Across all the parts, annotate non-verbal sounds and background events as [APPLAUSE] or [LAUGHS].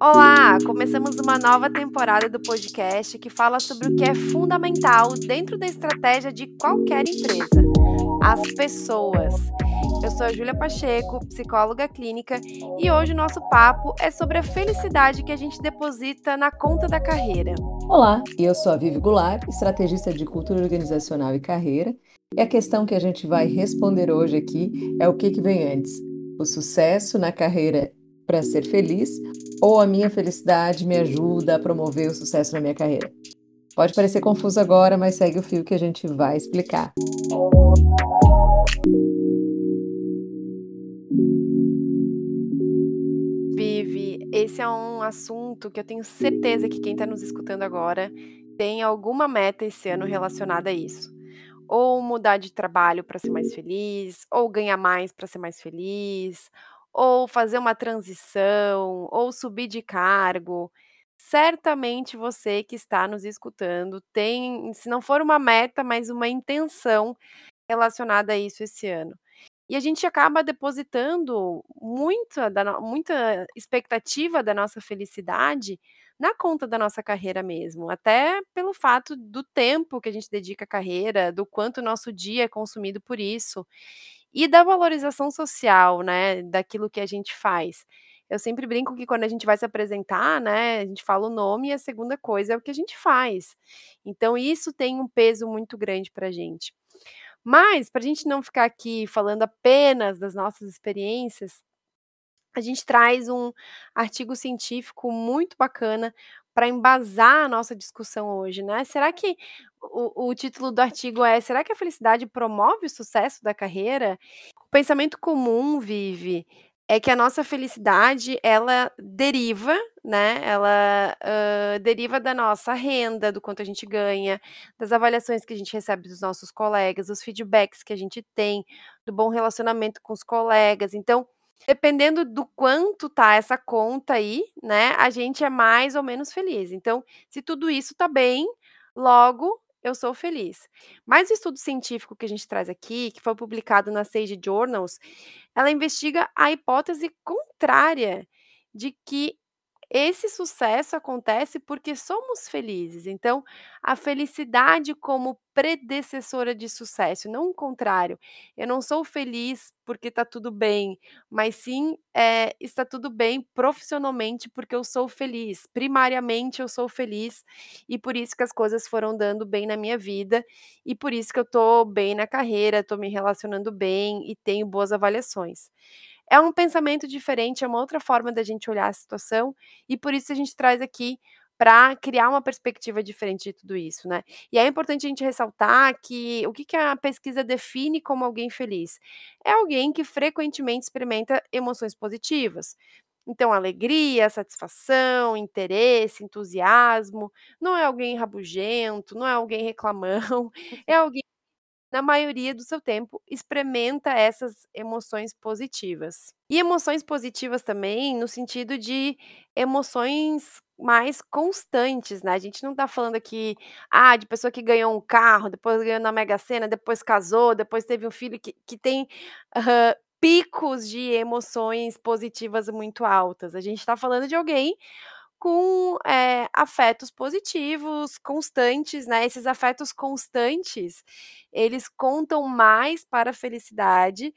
Olá! Começamos uma nova temporada do podcast que fala sobre o que é fundamental dentro da estratégia de qualquer empresa: as pessoas. Eu sou a Júlia Pacheco, psicóloga clínica, e hoje o nosso papo é sobre a felicidade que a gente deposita na conta da carreira. Olá, eu sou a Vivi Goulart, estrategista de cultura organizacional e carreira, e a questão que a gente vai responder hoje aqui é o que, que vem antes: o sucesso na carreira para ser feliz ou a minha felicidade me ajuda a promover o sucesso na minha carreira? Pode parecer confuso agora, mas segue o fio que a gente vai explicar. Vivi, esse é um assunto que eu tenho certeza que quem está nos escutando agora tem alguma meta esse ano relacionada a isso. Ou mudar de trabalho para ser mais feliz, ou ganhar mais para ser mais feliz, ou fazer uma transição, ou subir de cargo, certamente você que está nos escutando tem, se não for uma meta, mas uma intenção relacionada a isso esse ano. E a gente acaba depositando muita da muita expectativa da nossa felicidade na conta da nossa carreira mesmo, até pelo fato do tempo que a gente dedica à carreira, do quanto o nosso dia é consumido por isso. E da valorização social, né, daquilo que a gente faz. Eu sempre brinco que quando a gente vai se apresentar, né, a gente fala o nome e a segunda coisa é o que a gente faz. Então isso tem um peso muito grande pra gente. Mas, pra gente não ficar aqui falando apenas das nossas experiências, a gente traz um artigo científico muito bacana para embasar a nossa discussão hoje, né. Será que o o título do artigo é: "Será que a felicidade promove o sucesso da carreira?". O pensamento comum, Vivi, é que a nossa felicidade ela deriva, né, ela, hã, deriva da nossa renda, do quanto a gente ganha, das avaliações que a gente recebe dos nossos colegas, dos feedbacks que a gente tem, do bom relacionamento com os colegas. Então, dependendo do quanto tá essa conta aí, né, a gente é mais ou menos feliz. Então, se tudo isso tá bem, logo eu sou feliz. Mas o estudo científico que a gente traz aqui, que foi publicado na Sage Journals, ela investiga a hipótese contrária de que esse sucesso acontece porque somos felizes. Então, a felicidade como predecessora de sucesso, não o contrário. Eu não sou feliz porque está tudo bem, mas sim, eh, está tudo bem profissionalmente porque eu sou feliz. Primariamente eu sou feliz e por isso que as coisas foram dando bem na minha vida e por isso que eu estou bem na carreira, estou me relacionando bem e tenho boas avaliações. É um pensamento diferente, é uma outra forma da gente olhar a situação, e por isso a gente traz aqui para criar uma perspectiva diferente de tudo isso, né. E é importante a gente ressaltar que o que que a pesquisa define como alguém feliz? É alguém que frequentemente experimenta emoções positivas. Então alegria, satisfação, interesse, entusiasmo, não é alguém rabugento, não é alguém reclamão, [LAUGHS] é alguém na maioria do seu tempo, experimenta essas emoções positivas. E emoções positivas também no sentido de emoções mais constantes, né, a gente não tá falando aqui, ah, de pessoa que ganhou um carro, depois ganhou na Mega Sena, depois casou, depois teve um filho que que tem, hã, picos de emoções positivas muito altas. A gente tá falando de alguém com, eh, afetos positivos, constantes, né, esses afetos constantes, eles contam mais para a felicidade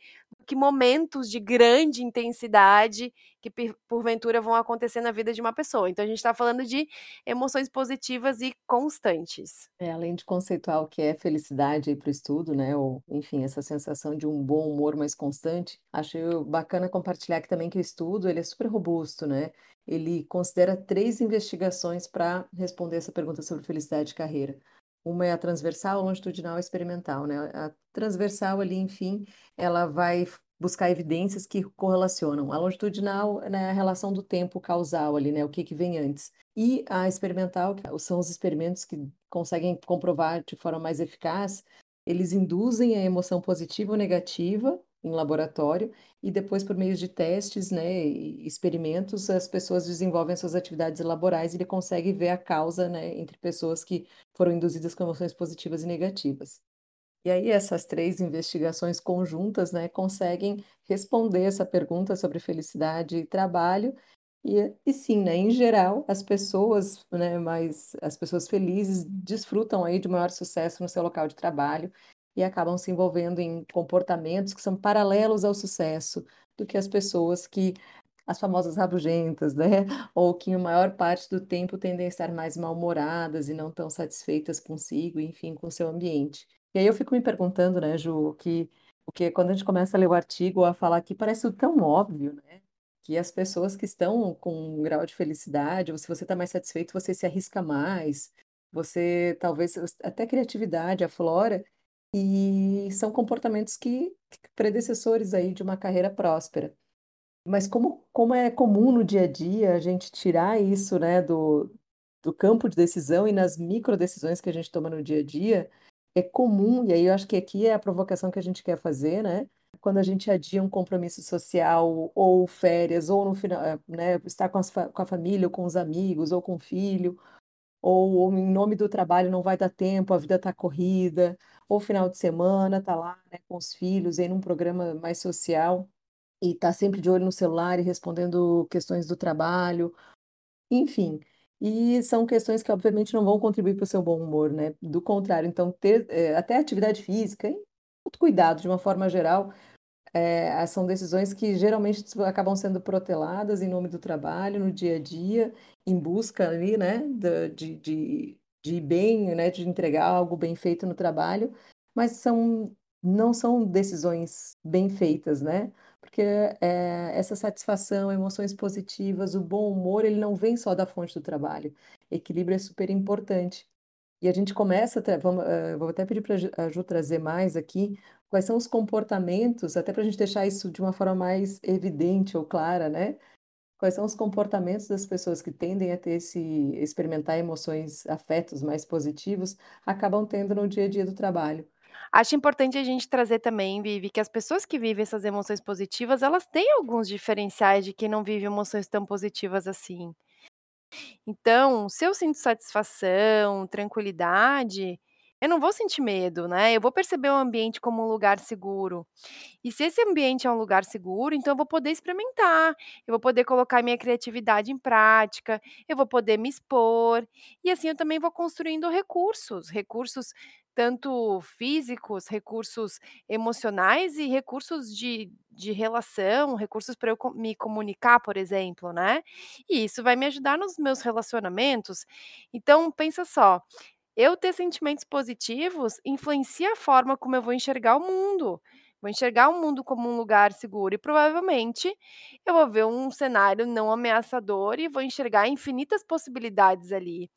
que momentos de grande intensidade que porventura vão acontecer na vida de uma pessoa. Então a gente tá falando de emoções positivas e constantes. É, além de conceituar o que é felicidade para o estudo, né, ou enfim, essa sensação de um bom humor mais constante, acho bacana compartilhar aqui também que o estudo ele é super robusto, né, ele considera 3 investigações para responder essa pergunta sobre felicidade e carreira. Uma é a transversal, a longitudinal experimental, né. A transversal ali, enfim, ela vai buscar evidências que correlacionam. A longitudinal, né, a relação do tempo causal ali, né, o que que vem antes. E a experimental, que são os experimentos que conseguem comprovar de forma mais eficaz, eles induzem a emoção positiva ou negativa em laboratório e depois por meio de testes, né, e experimentos, as pessoas desenvolvem suas atividades laborais e ele consegue ver a causa, né, entre pessoas que foram induzidas com emoções positivas e negativas. E aí essas 3 investigações conjuntas, né, conseguem responder essa pergunta sobre felicidade e trabalho, E, e sim, né, em geral, as pessoas, né, mais, as pessoas felizes desfrutam aí de maior sucesso no seu local de trabalho e acabam se envolvendo em comportamentos que são paralelos ao sucesso do que as pessoas que, as famosas rabugentas, né, [LAUGHS] ou que a maior parte do tempo tendem a estar mais mal-humoradas e não tão satisfeitas consigo, enfim, com o seu ambiente. E aí eu fico me perguntando, né, Ju, que porque quando a gente começa a ler o artigo a falar aqui, parece tão óbvio, né? que as pessoas que estão com um grau de felicidade, ou se você está mais satisfeito, você se arrisca mais, você talvez até criatividade aflora, e são comportamentos que predecessores aí de uma carreira próspera. Mas como, como é comum no dia a dia a gente tirar isso, né, do, do campo de decisão e nas micro decisões que a gente toma no dia a dia, é comum, e aí eu acho que aqui é a provocação que a gente quer fazer, né? quando a gente adia um compromisso social, ou férias, ou no final, eh, né, estar com, com a família, ou com os amigos, ou com o filho, ou, ou, em nome do trabalho não vai dar tempo, a vida está corrida, ou final de semana está lá né, com os filhos, em um programa mais social, e está sempre de olho no celular e respondendo questões do trabalho, enfim. E são questões que, obviamente, não vão contribuir para o seu bom humor, né? Do contrário, então, ter é, até atividade física, hein? cuidado de uma forma geral, é, são decisões que geralmente acabam sendo proteladas em nome do trabalho, no dia a dia, em busca ali, né, de, de, de ir bem, né, de entregar algo bem feito no trabalho, mas são, não são decisões bem feitas, né? Porque é, essa satisfação, emoções positivas, o bom humor, ele não vem só da fonte do trabalho. Equilíbrio é super importante. E a gente começa, vamos, uh, vou até pedir para a Ju trazer mais aqui, quais são os comportamentos, até para a gente deixar isso de uma forma mais evidente ou clara, né? Quais são os comportamentos das pessoas que tendem a ter esse, experimentar emoções, afetos mais positivos, acabam tendo no dia a dia do trabalho. Acho importante a gente trazer também, Vivi, que as pessoas que vivem essas emoções positivas, elas têm alguns diferenciais de quem não vive emoções tão positivas assim. Então, se eu sinto satisfação, tranquilidade, eu não vou sentir medo, né, eu vou perceber o ambiente como um lugar seguro. E se esse ambiente é um lugar seguro, então eu vou poder experimentar, eu vou poder colocar minha criatividade em prática, eu vou poder me expor, e assim eu também vou construindo recursos, recursos tanto físicos, recursos emocionais e recursos de de relação, recursos para eu me comunicar, por exemplo, né. E isso vai me ajudar nos meus relacionamentos. Então pensa só, eu ter sentimentos positivos influencia a forma como eu vou enxergar o mundo. Vou enxergar o mundo como um lugar seguro e provavelmente eu vou ver um cenário não ameaçador e vou enxergar infinitas possibilidades ali.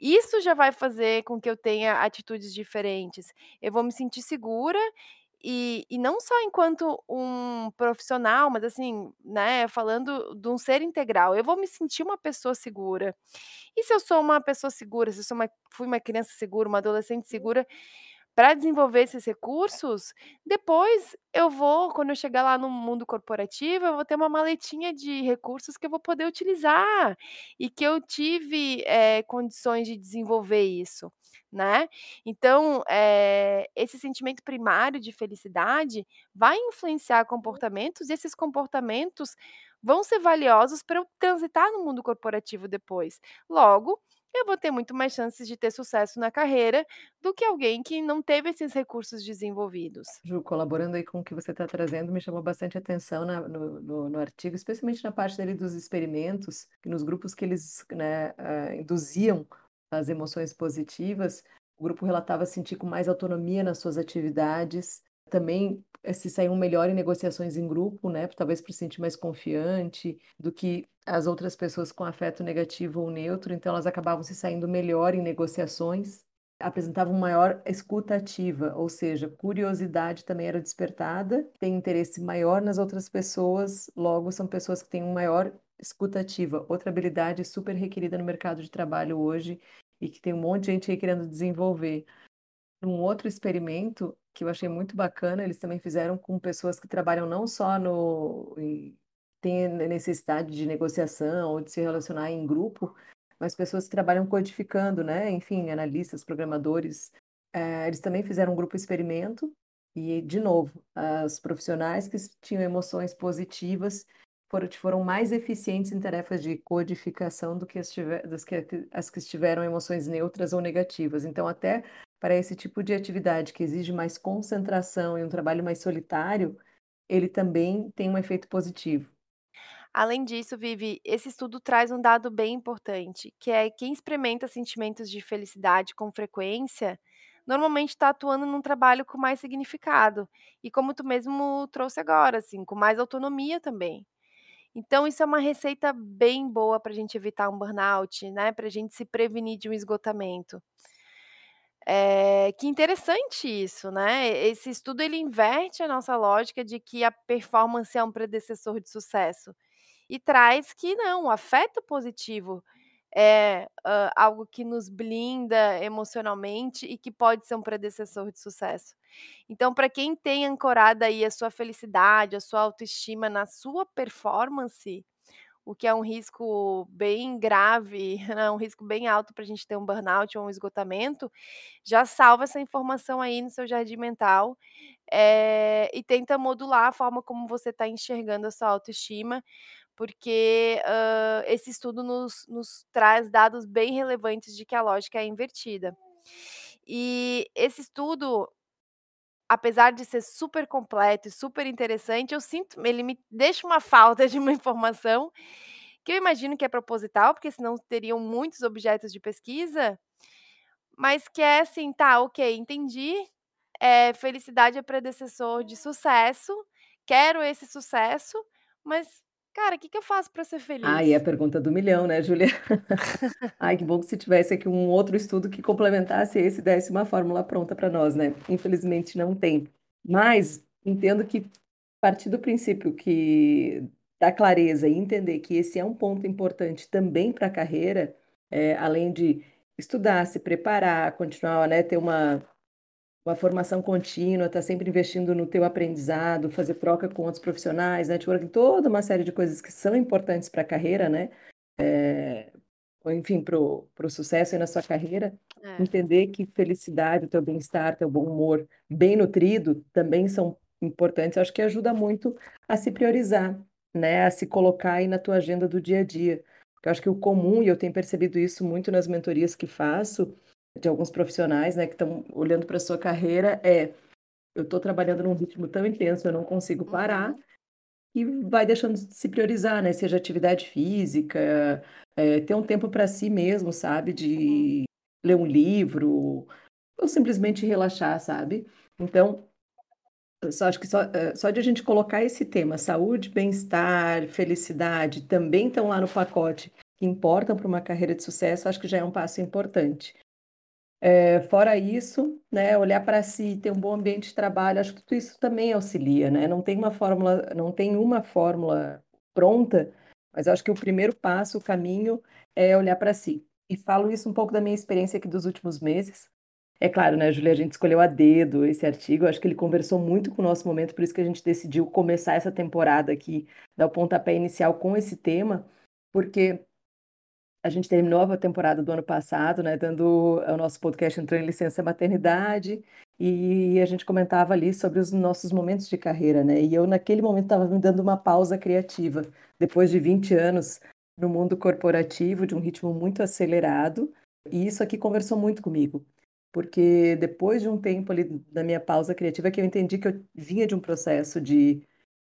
Isso já vai fazer com que eu tenha atitudes diferentes. Eu vou me sentir segura e e não só enquanto um profissional, mas assim, né, falando de um ser integral, eu vou me sentir uma pessoa segura. E se eu sou uma pessoa segura, se eu sou uma fui uma criança segura, uma adolescente segura, para desenvolver esses recursos, depois eu vou quando eu chegar lá no mundo corporativo, eu vou ter uma maletinha de recursos que eu vou poder utilizar, e que eu tive, eh, condições de desenvolver isso, né. Então, eh, esse sentimento primário de felicidade vai influenciar comportamentos e esses comportamentos vão ser valiosos para eu transitar no mundo corporativo depois. Logo, eu vou ter muito mais chances de ter sucesso na carreira do que alguém que não teve esses recursos desenvolvidos. Ju, colaborando aí com o que você está trazendo, me chamou bastante atenção na, no, no, no, artigo, especialmente na parte dele dos experimentos, nos grupos que eles né, uh, induziam as emoções positivas, o grupo relatava sentir com mais autonomia nas suas atividades, também eh, se saíam melhor em negociações em grupo, né? Talvez por se sentir mais confiante do que as outras pessoas com afeto negativo ou neutro, então elas acabavam se saindo melhor em negociações, apresentavam maior escuta ativa, ou seja, curiosidade também era despertada, tem interesse maior nas outras pessoas, logo são pessoas que têm um maior escuta ativa, outra habilidade super requerida no mercado de trabalho hoje e que tem um monte de gente aí querendo desenvolver. Um outro experimento que eu achei muito bacana, eles também fizeram com pessoas que trabalham não só no tem necessidade de negociação ou de se relacionar em grupo, mas pessoas que trabalham codificando, né? Enfim, analistas, programadores, é, eles também fizeram um grupo experimento e, de novo, os profissionais que tinham emoções positivas foram mais eficientes em tarefas de codificação do que as, que, as que tiveram emoções neutras ou negativas. Então, até para esse tipo de atividade que exige mais concentração e um trabalho mais solitário, ele também tem um efeito positivo. Além disso, Vivi, esse estudo traz um dado bem importante, que é quem experimenta sentimentos de felicidade com frequência, normalmente está atuando num trabalho com mais significado. E como tu mesmo trouxe agora, assim, com mais autonomia também. Então, isso é uma receita bem boa para a gente evitar um burnout, né? Para a gente se prevenir de um esgotamento. É, que interessante isso, né? Esse estudo ele inverte a nossa lógica de que a performance é um predecessor de sucesso e traz que não, o afeto positivo é uh, algo que nos blinda emocionalmente e que pode ser um predecessor de sucesso. Então, para quem tem ancorado aí a sua felicidade, a sua autoestima na sua performance, o que é um risco bem grave, [LAUGHS] né, um risco bem alto para a gente ter um burnout ou um esgotamento, já salva essa informação aí no seu jardim mental é, e tenta modular a forma como você está enxergando a sua autoestima, porque uh, esse estudo nos, nos traz dados bem relevantes de que a lógica é invertida. E esse estudo apesar de ser super completo e super interessante, eu sinto ele me deixa uma falta de uma informação, que eu imagino que é proposital, porque senão teriam muitos objetos de pesquisa, mas que é assim, tá, ok, entendi, é felicidade é predecessor de sucesso, quero esse sucesso, mas, cara, o que que eu faço para ser Ah, e é a feliz? pergunta do milhão, né, Julia? [LAUGHS] Ai, que bom que se tivesse aqui um outro estudo que complementasse esse e desse uma fórmula pronta para nós, né? Infelizmente não tem. Mas entendo que partir do princípio que da clareza e entender que esse é um ponto importante também para a carreira, é, além de estudar, se preparar, continuar, né, ter uma, uma formação contínua, estar tá sempre investindo no teu aprendizado, fazer troca com outros profissionais, networking, toda uma série de coisas que são importantes para a carreira, né? É, enfim, para o sucesso na sua carreira, É. entender que felicidade, o teu bem-estar, teu bom humor, bem nutrido, também são importantes. Eu acho que ajuda muito a se priorizar, né? A se colocar aí na tua agenda do dia a dia. Eu acho que o comum, e eu tenho percebido isso muito nas mentorias que faço, de alguns profissionais, né, que estão olhando para a sua carreira, é eu estou trabalhando num ritmo tão intenso, eu não consigo parar, Uhum. e vai deixando de se priorizar, né? Seja atividade física, é, ter um tempo para si mesmo, sabe? Uhum. De ler um livro, ou simplesmente relaxar, sabe? Então, eu só acho que só, eh, só de a gente colocar esse tema, saúde, bem-estar, felicidade, também estão lá no pacote que importam para uma carreira de sucesso, acho que já é um passo importante. É, fora isso, né, olhar para si, ter um bom ambiente de trabalho, acho que tudo isso também auxilia, né? Não tem uma fórmula, não tem uma fórmula pronta, mas acho que o primeiro passo, o caminho, é olhar para si. E falo isso um pouco da minha experiência aqui dos últimos meses. É claro, né, Julia, a gente escolheu a dedo esse artigo, acho que ele conversou muito com o nosso momento, por isso que a gente decidiu começar essa temporada aqui, dar o pontapé inicial com esse tema, porque a gente terminou a temporada do ano passado, né, dando o nosso podcast entrou em licença maternidade e a gente comentava ali sobre os nossos momentos de carreira, né? E eu naquele momento estava me dando uma pausa criativa, depois de 20 anos no mundo corporativo, de um ritmo muito acelerado, e isso aqui conversou muito comigo, porque depois de um tempo ali da minha pausa criativa que eu entendi que eu vinha de um processo de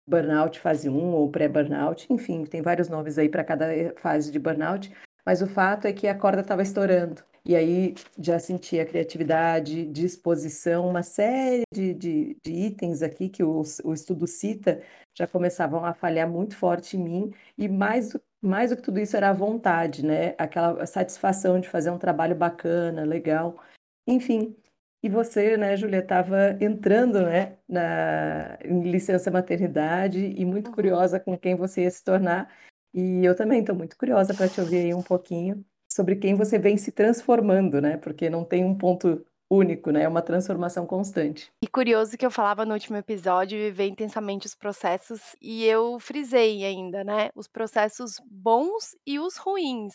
burnout fase 1 ou pré-burnout, enfim, tem vários nomes aí para cada fase de burnout, mas o fato é que a corda estava estourando. E aí já senti a criatividade, disposição, uma série de, de, de itens aqui que o, o estudo cita já começavam a falhar muito forte em mim. E mais, mais do que tudo isso era a vontade, né? Aquela satisfação de fazer um trabalho bacana, legal. Enfim, e você, né, Julia, estava entrando, né, na, em licença maternidade e muito curiosa com quem você ia se tornar. E eu também estou muito curiosa para te ouvir aí um pouquinho sobre quem você vem se transformando, né? Porque não tem um ponto único, né? É uma transformação constante. E curioso que eu falava no último episódio, viver intensamente os processos, e eu frisei ainda, né, os processos bons e os ruins.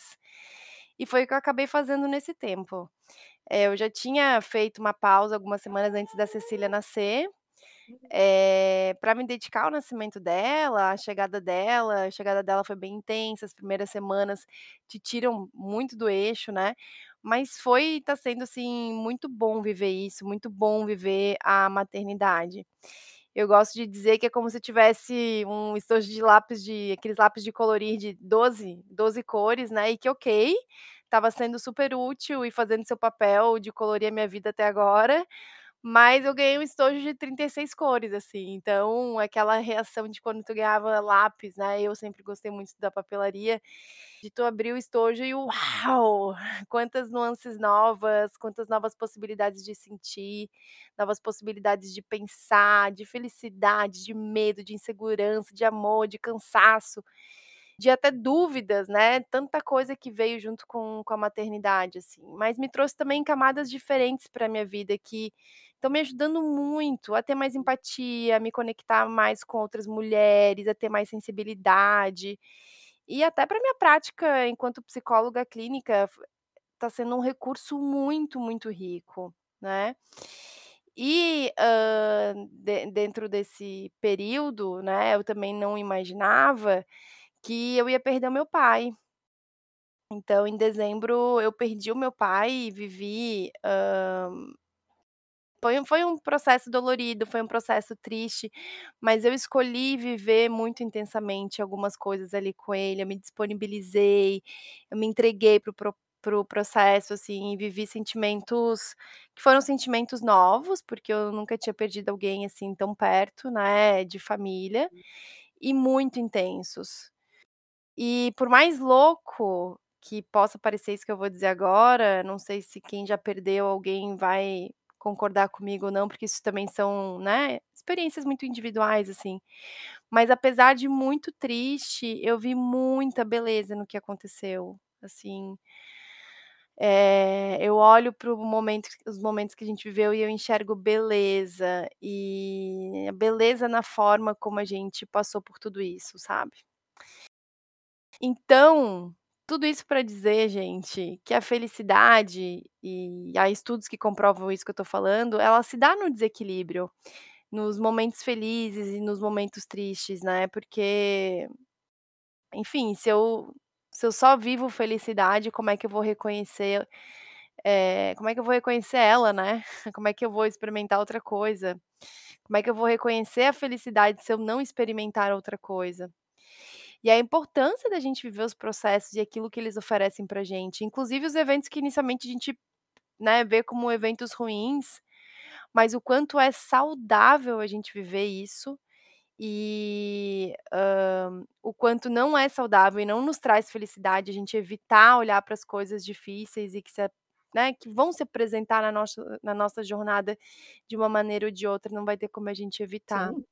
E foi o que eu acabei fazendo nesse tempo. Eh, eu já tinha feito uma pausa algumas semanas antes da Cecília nascer, eh, pra me dedicar ao nascimento dela, a chegada dela, a chegada dela foi bem intensa, as primeiras semanas te tiram muito do eixo, né, mas foi tá sendo, assim, muito bom viver isso, muito bom viver a maternidade. Eu gosto de dizer que é como se tivesse um estojo de lápis de aqueles lápis de colorir de 12, 12 cores, né, e que ok, estava sendo super útil e fazendo seu papel de colorir a minha vida até agora, mas eu ganhei um estojo de 36 cores, assim, então aquela reação de quando tu ganhava lápis, né, eu sempre gostei muito da papelaria, de tu abrir o estojo e uau, [LAUGHS] quantas nuances novas, quantas novas possibilidades de sentir, novas possibilidades de pensar, de felicidade, de medo, de insegurança, de amor, de cansaço, de até dúvidas, né, tanta coisa que veio junto com com a maternidade, assim. Mas me trouxe também camadas diferentes pra minha vida que estão me ajudando muito a ter mais empatia, a me conectar mais com outras mulheres, a ter mais sensibilidade, e até pra minha prática enquanto psicóloga clínica f tá sendo um recurso muito, muito rico, né. E, hã, de dentro desse período, né, eu também não imaginava que eu ia perder o meu pai. Então em dezembro eu perdi o meu pai e vivi, hã foi um foi um processo dolorido, foi um processo triste, mas eu escolhi viver muito intensamente algumas coisas ali com ele, eu me disponibilizei, eu me entreguei para o pro para o processo, assim, e vivi sentimentos que foram sentimentos novos, porque eu nunca tinha perdido alguém, assim, tão perto, né, de família, e muito intensos. E por mais louco que possa parecer isso que eu vou dizer agora, não sei se quem já perdeu alguém vai concordar comigo ou não, porque isso também são, né, experiências muito individuais, assim, mas apesar de muito triste, eu vi muita beleza no que aconteceu, assim eh, eu olho para momento os momentos que a gente viveu e eu enxergo beleza, e a beleza na forma como a gente passou por tudo isso, sabe. Então, tudo isso pra dizer, gente, que a felicidade, e há estudos que comprovam isso que eu tô falando, ela se dá no desequilíbrio, nos momentos felizes e nos momentos tristes, né, porque, enfim, se eu se eu só vivo felicidade, como é que eu vou reconhecer, eh, como é que eu vou reconhecer ela, né, [LAUGHS] como é que eu vou experimentar outra coisa? Como é que eu vou reconhecer a felicidade se eu não experimentar outra coisa? E a importância da gente viver os processos e aquilo que eles oferecem pra gente, inclusive os eventos que inicialmente a gente, né, vê como eventos ruins, mas o quanto é saudável a gente viver isso, e, hã, o quanto não é saudável e não nos traz felicidade a gente evitar olhar para as coisas difíceis e que se né, que vão se apresentar na nossa na nossa jornada de uma maneira ou de outra, não vai ter como a gente evitar. Sim.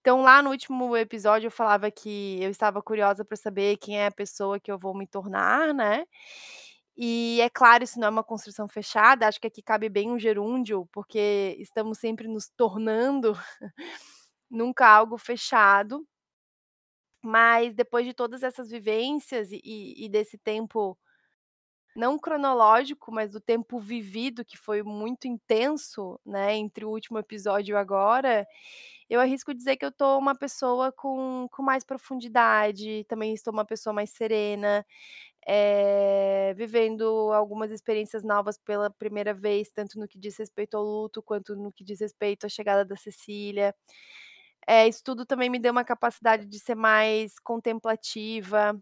Então lá no último episódio eu falava que eu estava curiosa pra saber quem é a pessoa que eu vou me tornar, né, e é claro, isso não é uma construção fechada, acho que aqui cabe bem um gerúndio, porque estamos sempre nos tornando, [LAUGHS] nunca algo fechado. Mas depois de todas essas vivências e e desse tempo não cronológico, mas do tempo vivido que foi muito intenso, né, entre o último episódio e agora, eu arrisco dizer que eu tô uma pessoa com com mais profundidade, também estou uma pessoa mais serena, eh, vivendo algumas experiências novas pela primeira vez, tanto no que diz respeito ao luto, quanto no que diz respeito à chegada da Cecília. Eh, isso tudo também me deu uma capacidade de ser mais contemplativa,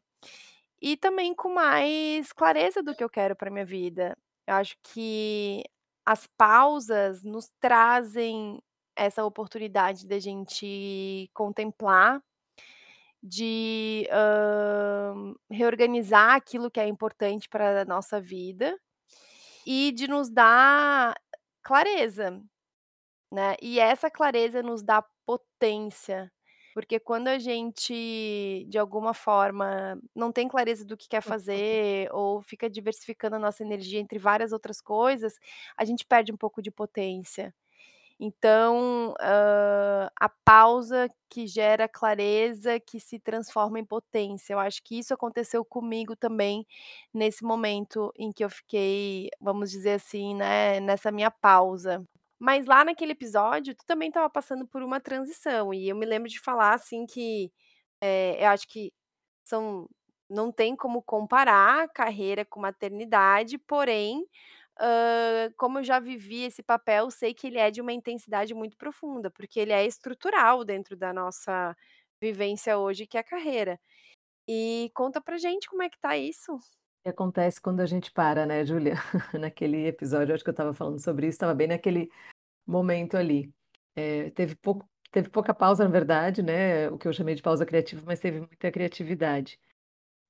e também com mais clareza do que eu quero pra minha vida. Eu acho que as pausas nos trazem essa oportunidade da gente contemplar, de, hã, reorganizar aquilo que é importante pra nossa vida, e de nos dar clareza, né, e essa clareza nos dá potência, porque quando a gente, de alguma forma, não tem clareza do que quer fazer ou fica diversificando a nossa energia entre várias outras coisas, a gente perde um pouco de potência. Então, hã, a pausa que gera clareza, que se transforma em potência, eu acho que isso aconteceu comigo também, nesse momento em que eu fiquei, vamos dizer assim, né, nessa minha pausa. Mas lá naquele episódio, tu também estava passando por uma transição, e eu me lembro de falar, assim, que, eh, eu acho que são não tem como comparar carreira com maternidade, porém, hã, como eu já vivi esse papel, sei que ele é de uma intensidade muito profunda, porque ele é estrutural dentro da nossa vivência hoje, que é a carreira. E conta pra gente como é que tá isso. Que acontece quando a gente para, né, Júlia? [LAUGHS] Naquele episódio, acho que eu estava falando sobre isso, estava bem naquele momento ali. Eh, teve pouco teve pouca pausa, na verdade, né, o que eu chamei de pausa criativa, mas teve muita criatividade.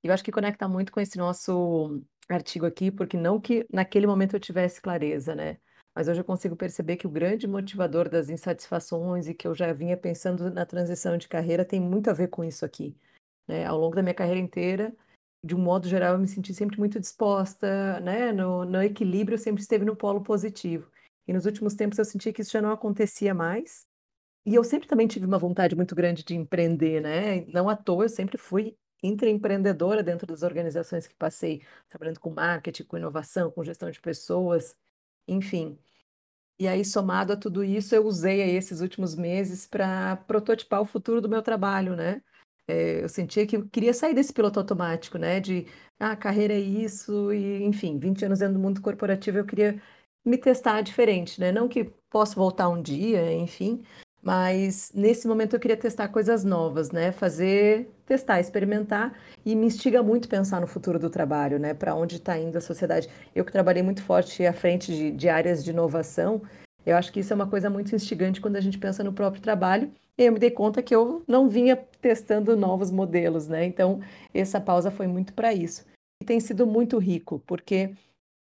E eu acho que conecta muito com esse nosso artigo aqui, porque não que naquele momento eu tivesse clareza, né, mas hoje eu consigo perceber que o grande motivador das insatisfações e que eu já vinha pensando na transição de carreira tem muito a ver com isso aqui, né. Ao longo da minha carreira inteira, de um modo geral, eu me senti sempre muito disposta, né, no no equilíbrio sempre esteve no polo positivo. E nos últimos tempos eu senti que isso já não acontecia mais, e eu sempre também tive uma vontade muito grande de empreender, né, não à toa eu sempre fui intraempreendedora dentro das organizações que passei, trabalhando com marketing, com inovação, com gestão de pessoas, enfim. E aí somado a tudo isso, eu usei aí esses últimos meses pra prototipar o futuro do meu trabalho, né. Eh, eu sentia que eu queria sair desse piloto automático, né, de: "Ah, carreira é isso", e enfim, 20 anos dentro do mundo corporativo, eu queria me testar diferente, né, não que posso voltar um dia, enfim, mas nesse momento eu queria testar coisas novas, né, fazer testar, experimentar, e me instiga muito pensar no futuro do trabalho, né, pra onde tá indo a sociedade. Eu que trabalhei muito forte à frente de de áreas de inovação, eu acho que isso é uma coisa muito instigante quando a gente pensa no próprio trabalho, e eu me dei conta que eu não vinha testando novos modelos, né, então essa pausa foi muito pra isso. E tem sido muito rico, porque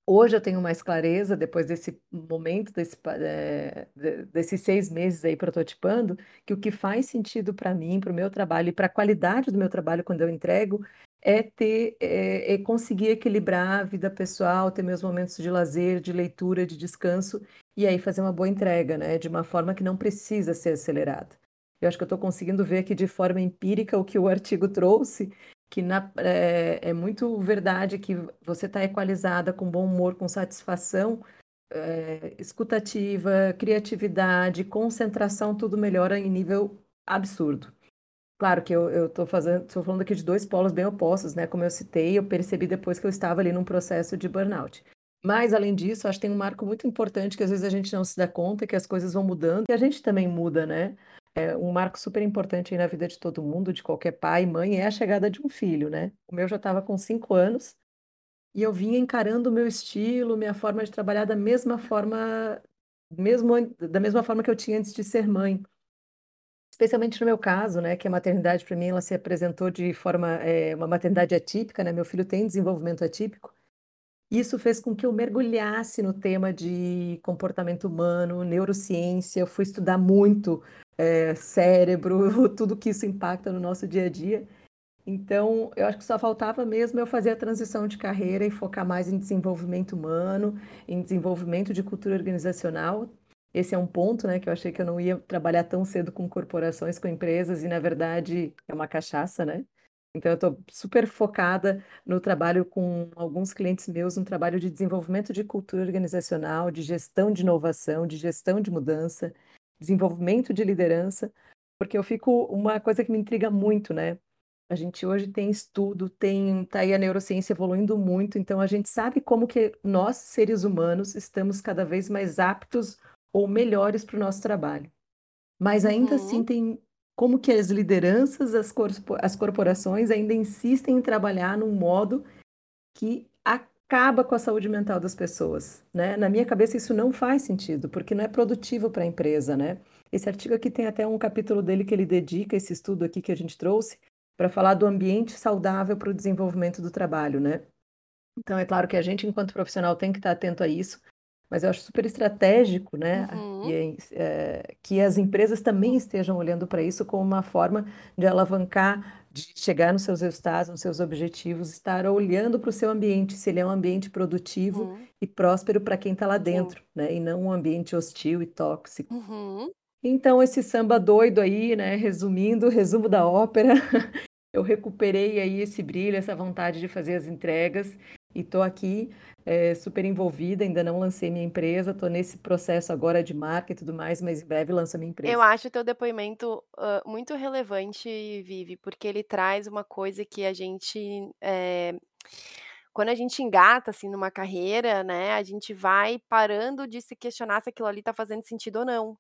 hoje eu tenho mais clareza, depois desse momento, desse de desses 6 meses aí prototipando, que o que faz sentido pra mim, para o meu trabalho e pra qualidade do meu trabalho quando eu entrego, é ter é é conseguir equilibrar a vida pessoal, ter meus momentos de lazer, de leitura, de descanso, e aí fazer uma boa entrega, né, de uma forma que não precisa ser acelerada. Eu acho que eu tô conseguindo ver aqui de forma empírica o que o artigo trouxe, que na é é muito verdade que você tá equalizada, com bom humor, com satisfação, eh, escuta ativa, criatividade, concentração, tudo melhora em nível absurdo. Claro que eu tô fazendo tô falando aqui de 2 polos bem opostos, né, como eu citei, eu percebi depois que eu estava ali num processo de burnout. Mas além disso, acho que tem um marco muito importante que às vezes a gente não se dá conta, que as coisas vão mudando e a gente também muda, né. Eh, um marco super importante na vida de todo mundo, de qualquer pai e mãe, é a chegada de um filho, né. O meu já estava com 5 anos, e eu vinha encarando o meu estilo, minha forma de trabalhar da mesma forma mesmo da mesma forma que eu tinha antes de ser mãe. Especialmente no meu caso, né, que a maternidade pra mim ela se apresentou de forma, eh, uma maternidade atípica, né, meu filho tem desenvolvimento atípico. Isso fez com que eu mergulhasse no tema de comportamento humano, neurociência, eu fui estudar muito, eh, cérebro, [LAUGHS] tudo que isso impacta no nosso dia a dia. Então, eu acho que só faltava mesmo eu fazer a transição de carreira e focar mais em desenvolvimento humano, em desenvolvimento de cultura organizacional. Esse é um ponto, né, que eu achei que eu não ia trabalhar tão cedo com corporações, com empresas e na verdade é uma cachaça, né. Então eu tô super focada no trabalho com alguns clientes meus, um trabalho de desenvolvimento de cultura organizacional, de gestão de inovação, de gestão de mudança, desenvolvimento de liderança, porque eu fico uma coisa que me intriga muito, né, a gente hoje tem estudo, tem tá aí a neurociência evoluindo muito, então a gente sabe como que nós, seres humanos, estamos cada vez mais aptos ou melhores para o nosso trabalho. Mas ainda assim Uhum. tem como que as lideranças, as as corporações ainda insistem em trabalhar num modo que acaba com a saúde mental das pessoas, né. Na minha cabeça isso não faz sentido, porque não é produtivo pra empresa, né. Esse artigo aqui tem até um capítulo dele que ele dedica esse estudo aqui que a gente trouxe, pra falar do ambiente saudável para o desenvolvimento do trabalho, né. Então é claro que a gente enquanto profissional tem que estar atento a isso, mas eu acho super estratégico, né, Uhum. e eh, que as empresas também estejam olhando pra isso como uma forma de alavancar, de chegar nos seus resultados, nos seus objetivos, estar olhando para o seu ambiente, se ele é um ambiente produtivo Hum. e próspero pra quem tá lá Sim. dentro, né, e não um ambiente hostil e tóxico. Uhum. Então esse samba doido aí, né, resumindo, [LAUGHS] resumo da ópera, [LAUGHS] eu recuperei aí esse brilho, essa vontade de fazer as entregas, e estou aqui, eh, super envolvida, ainda não lancei minha empresa, estou nesse processo agora de marca e tudo mais, mas em breve lanço a minha Eu empresa. acho o teu depoimento, hã, muito relevante, Vivi, porque ele traz uma coisa que a gente, eh, quando a gente engata, assim, numa carreira, né, a gente vai parando de se questionar se aquilo ali está fazendo sentido ou não.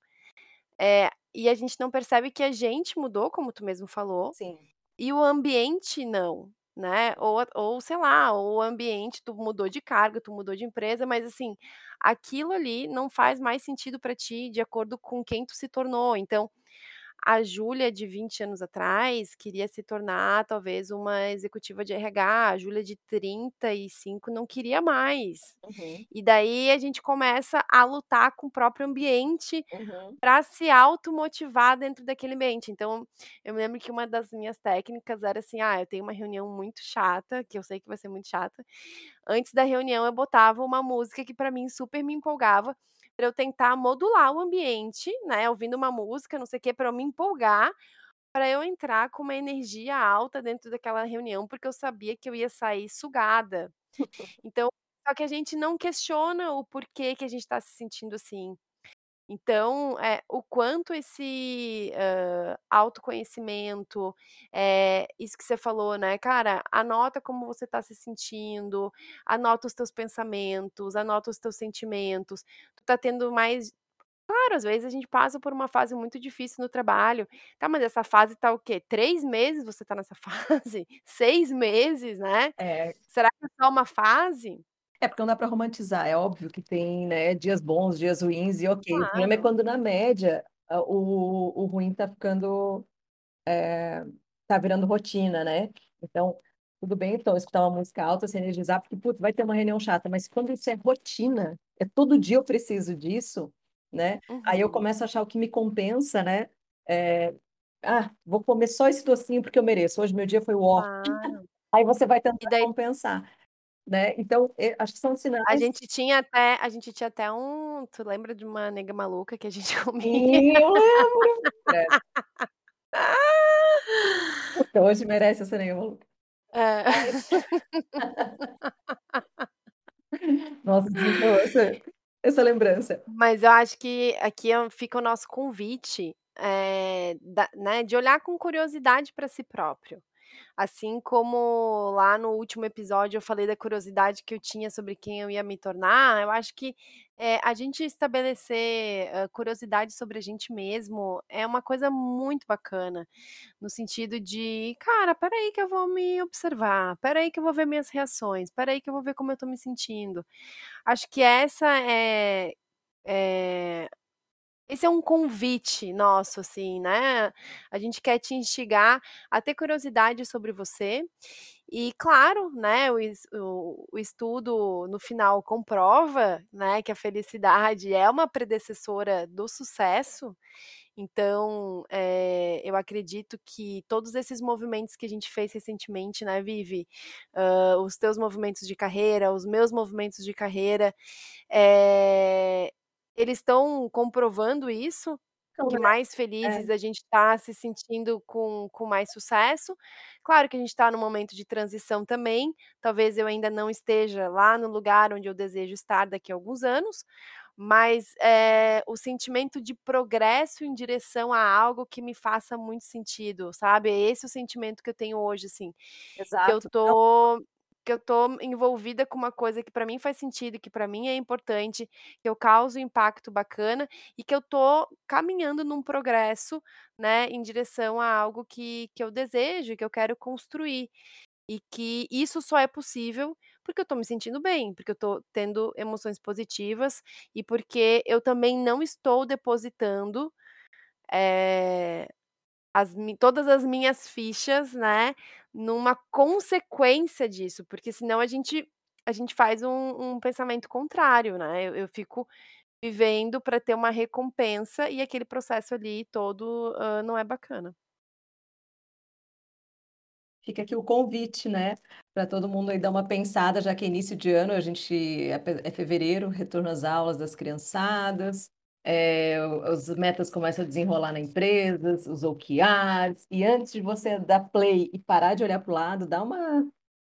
Eh, e a gente não percebe que a gente mudou, como tu mesmo falou, Sim. e o ambiente não, né, ou ou sei lá, ou o ambiente tu mudou de cargo, tu mudou de empresa, mas assim, aquilo ali não faz mais sentido para ti de acordo com quem tu se tornou. Então, a Júlia de 20 anos atrás queria se tornar talvez uma executiva de RH, a Júlia de 35 não queria mais. Uhum. E daí a gente começa a lutar com o próprio ambiente Uhum. para se automotivar dentro daquele ambiente. Então, eu me lembro que uma das minhas técnicas era assim: "Ah, eu tenho uma reunião muito chata, que eu sei que vai ser muito chata". Antes da reunião eu botava uma música que para mim super me empolgava, para eu tentar modular o ambiente, né, ouvindo uma música, não sei o quê, para eu me empolgar, para eu entrar com uma energia alta dentro daquela reunião, porque eu sabia que eu ia sair sugada. Então só que a gente não questiona o porquê que a gente está se sentindo assim. Então, eh, o quanto esse, hã, autoconhecimento, eh, isso que você falou, né, cara, anota como você está se sentindo, anota os teus pensamentos, anota os teus sentimentos. Tá tendo mais claro, às vezes a gente passa por uma fase muito difícil no trabalho. Tá, mas essa fase tá o quê? 3 meses você tá nessa [LAUGHS] fase? 6 meses, né? É. Será que é só uma fase? É, porque não dá para romantizar, é óbvio que tem, né, dias bons, dias ruins e ok, o problema é Claro. quando na média, o o ruim tá ficando, eh, tá virando rotina, né. Então, tudo bem então escutar uma música alta, se energizar, porque puta, vai ter uma reunião chata, mas quando isso é rotina, é todo dia eu preciso disso, né, aí eu Uhum. começo a achar o que me compensa, né, eh, "Ah, vou comer só esse docinho porque eu mereço, hoje meu dia foi "uó". Claro. Aí você vai tentar daí compensar, né, então, eh, acho que são A sinais gente tinha até a gente tinha até um tu lembra de uma nega maluca que a gente [LAUGHS] comia? Eu lembro. Credo. [LAUGHS] Puta, hoje merece essa nega maluca. É. [LAUGHS] Nossa, essa essa lembrança. Mas eu acho que aqui é fica o nosso convite, eh, da né, de olhar com curiosidade para si próprio. Assim como lá no último episódio eu falei da curiosidade que eu tinha sobre quem eu ia me tornar, eu acho que, eh, a gente estabelecer, hã, curiosidade sobre a gente mesmo é uma coisa muito bacana, no sentido de: "Cara, espera aí que eu vou me observar, espera aí que eu vou ver minhas reações, espera aí que eu vou ver como eu estou me sentindo". Acho que essa é é esse é um convite nosso, assim, né, a gente quer te instigar a ter curiosidade sobre você. E claro, né, o o estudo no final comprova, né, que a felicidade é uma predecessora do sucesso, então, eh, eu acredito que todos esses movimentos que a gente fez recentemente, né, Vivi, hã, os teus movimentos de carreira, os meus movimentos de carreira, eh, eles estão comprovando isso, Então, que mais é. felizes a gente tá se sentindo com com mais sucesso. Claro que a gente tá num momento de transição também, talvez eu ainda não esteja lá no lugar onde eu desejo estar daqui a alguns anos, mas, eh, o sentimento de progresso em direção a algo que me faça muito sentido, sabe, é esse o sentimento que eu tenho hoje, assim, que eu Exato. Não tô que eu tô envolvida com uma coisa que para mim faz sentido que para mim é importante, que eu causo impacto bacana e que eu tô caminhando num progresso, né, em direção a algo que que eu desejo que eu quero construir. E que isso só é possível porque eu tô me sentindo bem, porque eu tô tendo emoções positivas e porque eu também não estou depositando, eh, as todas as minhas fichas, né, numa consequência disso, porque senão a gente a gente faz um um pensamento contrário, né, eu eu fico vivendo para ter uma recompensa e aquele processo ali todo, hã, não é bacana. Fica aqui o convite, né, pra todo mundo aí dar uma pensada, já que é início de ano, a gente é é fevereiro, retorno às aulas das criançadas, o os metas começam a desenrolar na empresas, os OKRs, e antes de você dar play e parar de olhar para o lado, dá uma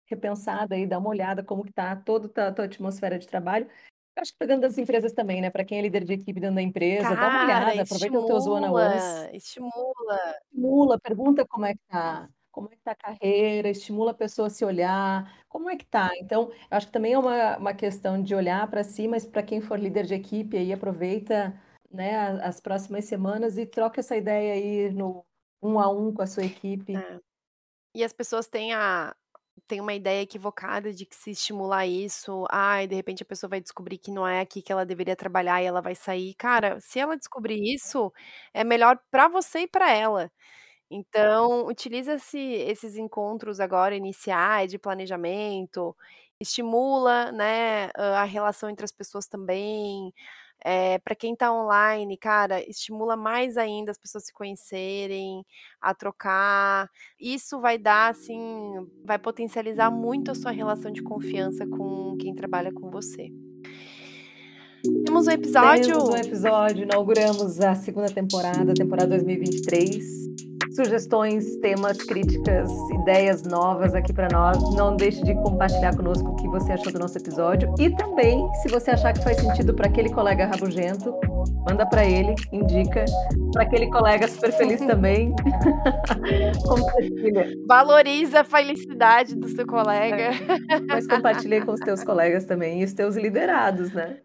repensada aí, dá uma olhada como que tá toda a tua atmosfera de trabalho. Acho que pegando das empresas também, né? Para quem é líder de equipe dentro da empresa, dá uma Cara, olhada, aproveita os teus one-on-ones. estimula, estimula. Estimula, pergunta como é que tá, como é que tá a carreira, estimula a pessoa a se olhar, como é que tá. Então, eu acho que também é uma, uma questão de olhar para si, mas para quem for líder de equipe aí, aproveita, né, as próximas semanas e troca essa ideia aí no um a um com a sua equipe. É. E as pessoas têm a uma ideia equivocada de que se estimular isso, ai, de repente a pessoa vai descobrir que não é aqui que ela deveria trabalhar e ela vai sair. Cara, se ela descobrir isso, é melhor para você e para ela. Então, utiliza esse esses encontros agora iniciais de planejamento, estimula, né, a relação entre as pessoas também. Eh, pra quem tá online, cara, estimula mais ainda as pessoas se conhecerem, a trocar. Isso vai dar, assim, vai potencializar muito a sua relação de confiança com quem trabalha com você. Temos um episódio? Temos um episódio, inauguramos a segunda temporada, temporada 2023 sugestões, temas, críticas, ideias novas aqui para nós. Não deixe de compartilhar conosco o que você achou do nosso episódio e também, se você achar que faz sentido para aquele colega rabugento, manda para ele, indica para aquele colega super feliz [LAUGHS] também. [LAUGHS] compartilha. Valoriza a felicidade do seu colega. É, mas compartilhe com os teus colegas também e os teus liderados, né?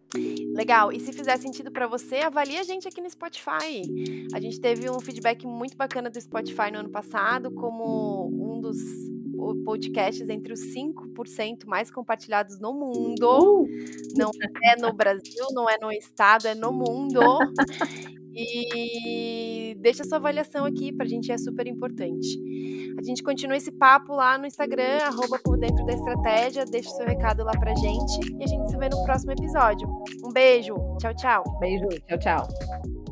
Legal. E se fizer sentido para você, avalie a gente aqui no Spotify. A gente teve um feedback muito bacana do Spotify no ano passado, como um dos podcasts entre os 5% mais compartilhados no mundo. Não é no Brasil, não é no estado, é no mundo. [LAUGHS] E deixa sua avaliação aqui, pra gente é super importante. A gente continua esse papo lá no Instagram, arroba por dentro da estratégia. Deixa seu recado lá pra gente e a gente se vê no próximo episódio. Um beijo, tchau, tchau. Beijo, tchau, tchau.